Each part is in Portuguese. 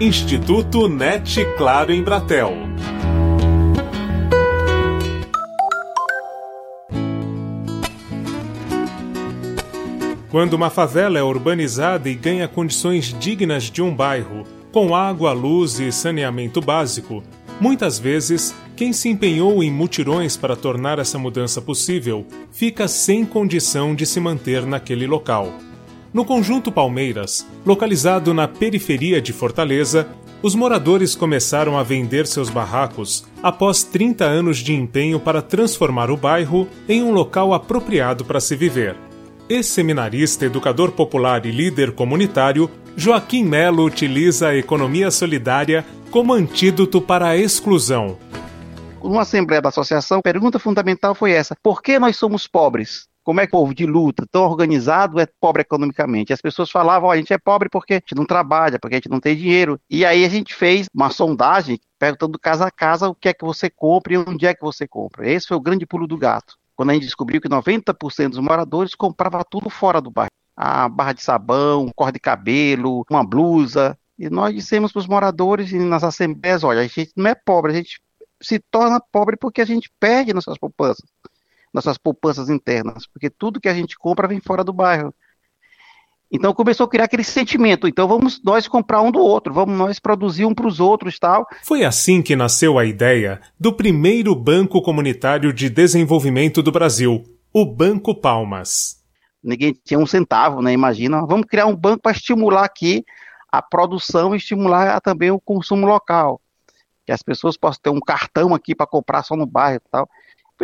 Instituto NET Claro em Bratel. Quando uma favela é urbanizada e ganha condições dignas de um bairro, com água, luz e saneamento básico, muitas vezes quem se empenhou em mutirões para tornar essa mudança possível fica sem condição de se manter naquele local. No conjunto Palmeiras, localizado na periferia de Fortaleza, os moradores começaram a vender seus barracos após 30 anos de empenho para transformar o bairro em um local apropriado para se viver. Ex-seminarista, educador popular e líder comunitário, Joaquim Melo utiliza a economia solidária como antídoto para a exclusão. Numa assembleia da associação, a pergunta fundamental foi essa: por que nós somos pobres? Como é que o povo de luta, tão organizado, é pobre economicamente? As pessoas falavam, a gente é pobre porque a gente não trabalha, porque a gente não tem dinheiro. E aí a gente fez uma sondagem perguntando casa a casa o que é que você compra e onde é que você compra. Esse foi o grande pulo do gato quando a gente descobriu que 90% dos moradores comprava tudo fora do bairro. A barra de sabão, um cor de cabelo, uma blusa. E nós dissemos para os moradores nas assembleias, olha, a gente não é pobre, a gente se torna pobre porque a gente perde nossas poupanças, nossas poupanças internas, porque tudo que a gente compra vem fora do bairro. Então começou a criar aquele sentimento. Então vamos nós comprar um do outro, vamos nós produzir um para os outros tal. Foi assim que nasceu a ideia do primeiro banco comunitário de desenvolvimento do Brasil, o Banco Palmas. Ninguém tinha um centavo, né? Imagina, vamos criar um banco para estimular aqui a produção e estimular também o consumo local. Que as pessoas possam ter um cartão aqui para comprar só no bairro e tal.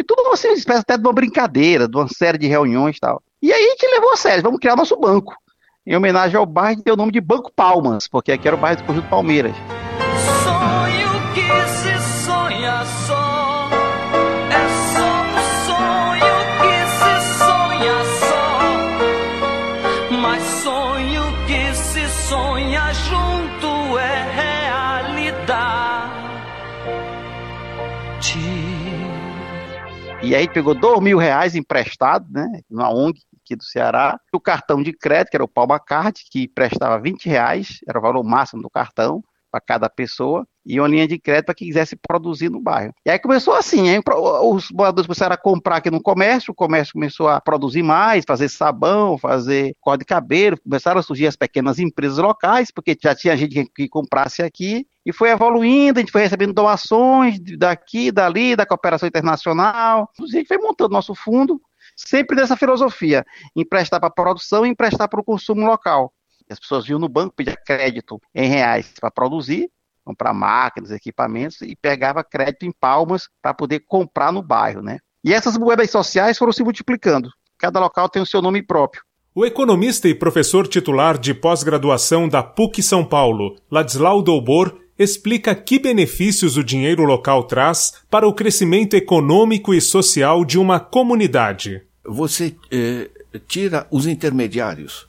Foi tudo uma espécie até de uma brincadeira, de uma série de reuniões e tal. E aí a gente levou a sério, vamos criar nosso banco em homenagem ao bairro, deu o nome de Banco Palmas, porque aqui era o bairro do Conjunto Palmeiras. Que E aí pegou dois mil reais emprestado, né, numa ONG, aqui do Ceará. O cartão de crédito, que era o Palma Card, que prestava 20 reais, era o valor máximo do cartão para cada pessoa, e uma linha de crédito para quem quisesse produzir no bairro. E aí começou assim, os moradores começaram a comprar aqui no comércio, o comércio começou a produzir mais, fazer sabão, fazer cor de cabelo, começaram a surgir as pequenas empresas locais, porque já tinha gente que comprasse aqui, e foi evoluindo, a gente foi recebendo doações daqui, dali, da cooperação internacional, a gente foi montando nosso fundo, sempre nessa filosofia, emprestar para a produção e emprestar para o consumo local. As pessoas vinham no banco pedir crédito em reais para produzir, comprar máquinas, equipamentos e pegava crédito em palmas para poder comprar no bairro, né? E essas moedas sociais foram se multiplicando. Cada local tem o seu nome próprio. O economista e professor titular de pós-graduação da PUC São Paulo, Ladislau Doubor, explica que benefícios o dinheiro local traz para o crescimento econômico e social de uma comunidade você eh, tira os intermediários.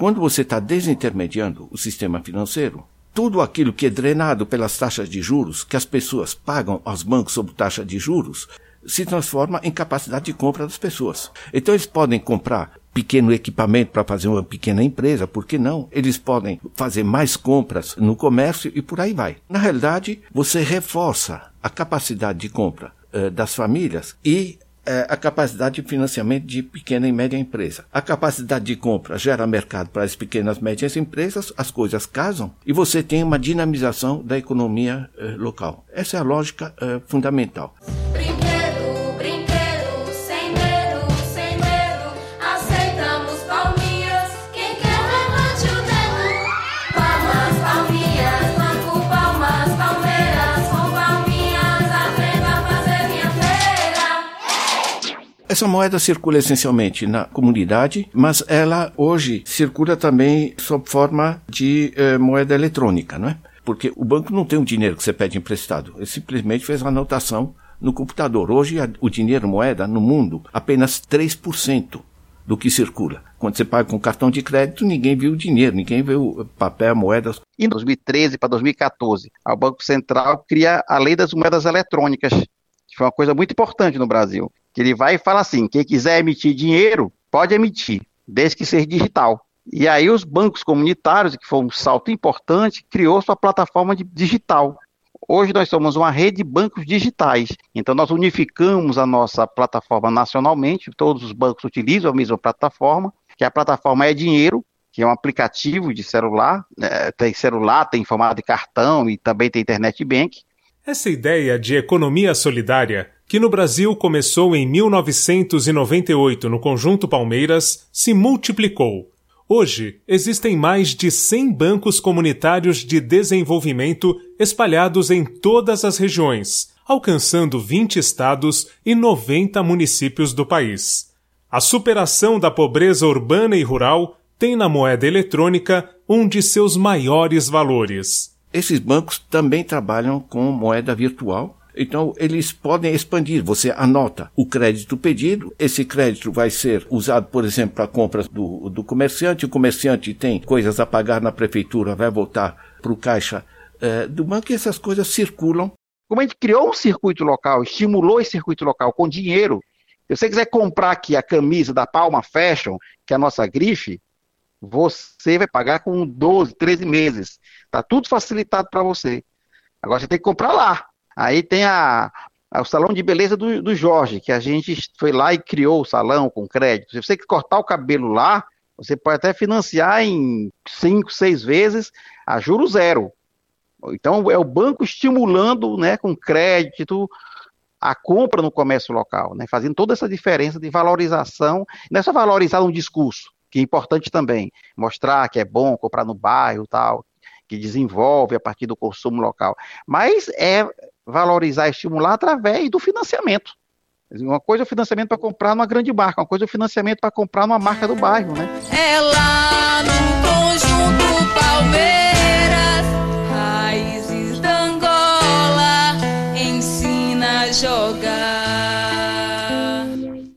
Quando você está desintermediando o sistema financeiro, tudo aquilo que é drenado pelas taxas de juros, que as pessoas pagam aos bancos sob taxa de juros, se transforma em capacidade de compra das pessoas. Então eles podem comprar pequeno equipamento para fazer uma pequena empresa, por que não? Eles podem fazer mais compras no comércio e por aí vai. Na realidade, você reforça a capacidade de compra eh, das famílias e é, a capacidade de financiamento de pequena e média empresa. A capacidade de compra gera mercado para as pequenas e médias empresas, as coisas casam e você tem uma dinamização da economia eh, local. Essa é a lógica eh, fundamental. Essa moeda circula essencialmente na comunidade, mas ela hoje circula também sob forma de eh, moeda eletrônica, não é? Porque o banco não tem o dinheiro que você pede emprestado, ele simplesmente fez a anotação no computador. Hoje o dinheiro moeda no mundo apenas 3% do que circula. Quando você paga com cartão de crédito, ninguém viu o dinheiro, ninguém viu papel, moedas. Em 2013 para 2014, o Banco Central cria a lei das moedas eletrônicas, que foi uma coisa muito importante no Brasil que ele vai e fala assim: quem quiser emitir dinheiro, pode emitir, desde que seja digital. E aí os bancos comunitários, que foi um salto importante, criou sua plataforma digital. Hoje nós somos uma rede de bancos digitais. Então nós unificamos a nossa plataforma nacionalmente, todos os bancos utilizam a mesma plataforma, que a plataforma é dinheiro, que é um aplicativo de celular, né? tem celular, tem formato de cartão e também tem internet bank. Essa ideia de economia solidária, que no Brasil começou em 1998 no Conjunto Palmeiras, se multiplicou Hoje, existem mais de 100 bancos comunitários de desenvolvimento espalhados em todas as regiões, alcançando 20 estados e 90 municípios do país. A superação da pobreza urbana e rural tem na moeda eletrônica um de seus maiores valores. Esses bancos também trabalham com moeda virtual então, eles podem expandir. Você anota o crédito pedido, esse crédito vai ser usado, por exemplo, para compras do, do comerciante. O comerciante tem coisas a pagar na prefeitura, vai voltar para o caixa é, do banco e essas coisas circulam. Como a gente criou um circuito local, estimulou esse circuito local com dinheiro, se você quiser comprar aqui a camisa da Palma Fashion, que é a nossa grife, você vai pagar com 12, 13 meses. Está tudo facilitado para você. Agora você tem que comprar lá. Aí tem a, a, o salão de beleza do, do Jorge, que a gente foi lá e criou o salão com crédito. Se você cortar o cabelo lá, você pode até financiar em cinco, seis vezes a juro zero. Então é o banco estimulando, né, com crédito a compra no comércio local, né, fazendo toda essa diferença de valorização. Não é só valorizar um discurso, que é importante também, mostrar que é bom comprar no bairro, tal, que desenvolve a partir do consumo local, mas é valorizar e estimular através do financiamento. Uma coisa é o financiamento para comprar numa grande marca, uma coisa é o financiamento para comprar numa marca do bairro, né? É lá no conjunto Palmeiras, raízes da Angola, ensina a jogar.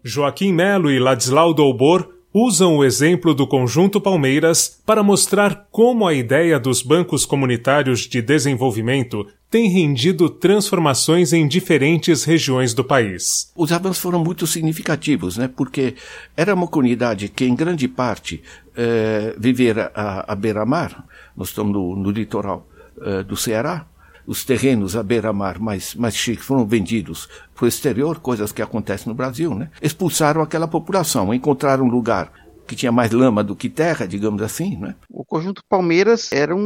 Joaquim Melo e Ladislau Dolbor usam o exemplo do Conjunto Palmeiras para mostrar como a ideia dos bancos comunitários de desenvolvimento tem rendido transformações em diferentes regiões do país. Os avanços foram muito significativos, né? porque era uma comunidade que, em grande parte, eh, à, à beira-mar, nós estamos no, no litoral eh, do Ceará, os terrenos à beira-mar mais, mais chiques foram vendidos para o exterior, coisas que acontecem no Brasil, né? Expulsaram aquela população, encontraram um lugar que tinha mais lama do que terra, digamos assim, né? O conjunto Palmeiras era um,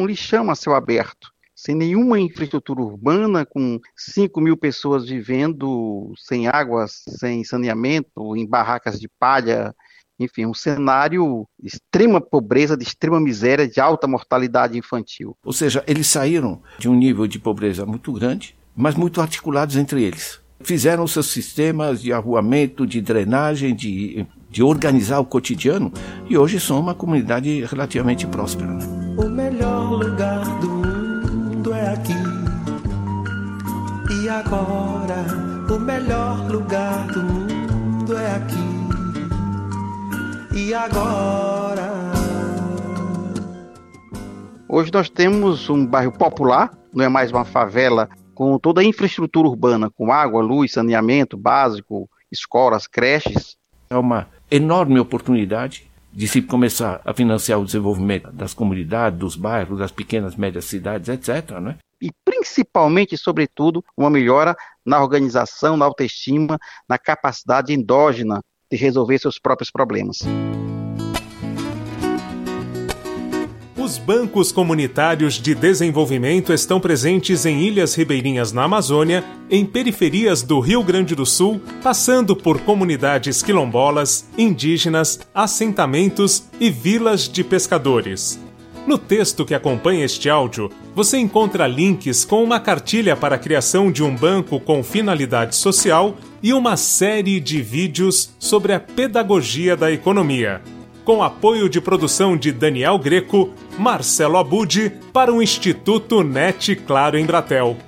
um lixão a céu aberto, sem nenhuma infraestrutura urbana, com 5 mil pessoas vivendo sem água, sem saneamento, em barracas de palha, enfim, um cenário de extrema pobreza, de extrema miséria, de alta mortalidade infantil. Ou seja, eles saíram de um nível de pobreza muito grande, mas muito articulados entre eles. Fizeram seus sistemas de arruamento, de drenagem, de, de organizar o cotidiano e hoje são uma comunidade relativamente próspera. Né? O melhor lugar do mundo é aqui. E agora, o melhor lugar do mundo é aqui e agora? Hoje nós temos um bairro popular, não é mais uma favela, com toda a infraestrutura urbana, com água, luz, saneamento básico, escolas, creches. É uma enorme oportunidade de se começar a financiar o desenvolvimento das comunidades, dos bairros, das pequenas, médias cidades, etc. Né? E principalmente, sobretudo, uma melhora na organização, na autoestima, na capacidade endógena de resolver seus próprios problemas. Os bancos comunitários de desenvolvimento estão presentes em ilhas ribeirinhas na Amazônia, em periferias do Rio Grande do Sul, passando por comunidades quilombolas, indígenas, assentamentos e vilas de pescadores. No texto que acompanha este áudio, você encontra links com uma cartilha para a criação de um banco com finalidade social e uma série de vídeos sobre a pedagogia da economia. Com apoio de produção de Daniel Greco, Marcelo Abud para o Instituto NET Claro em Bratel.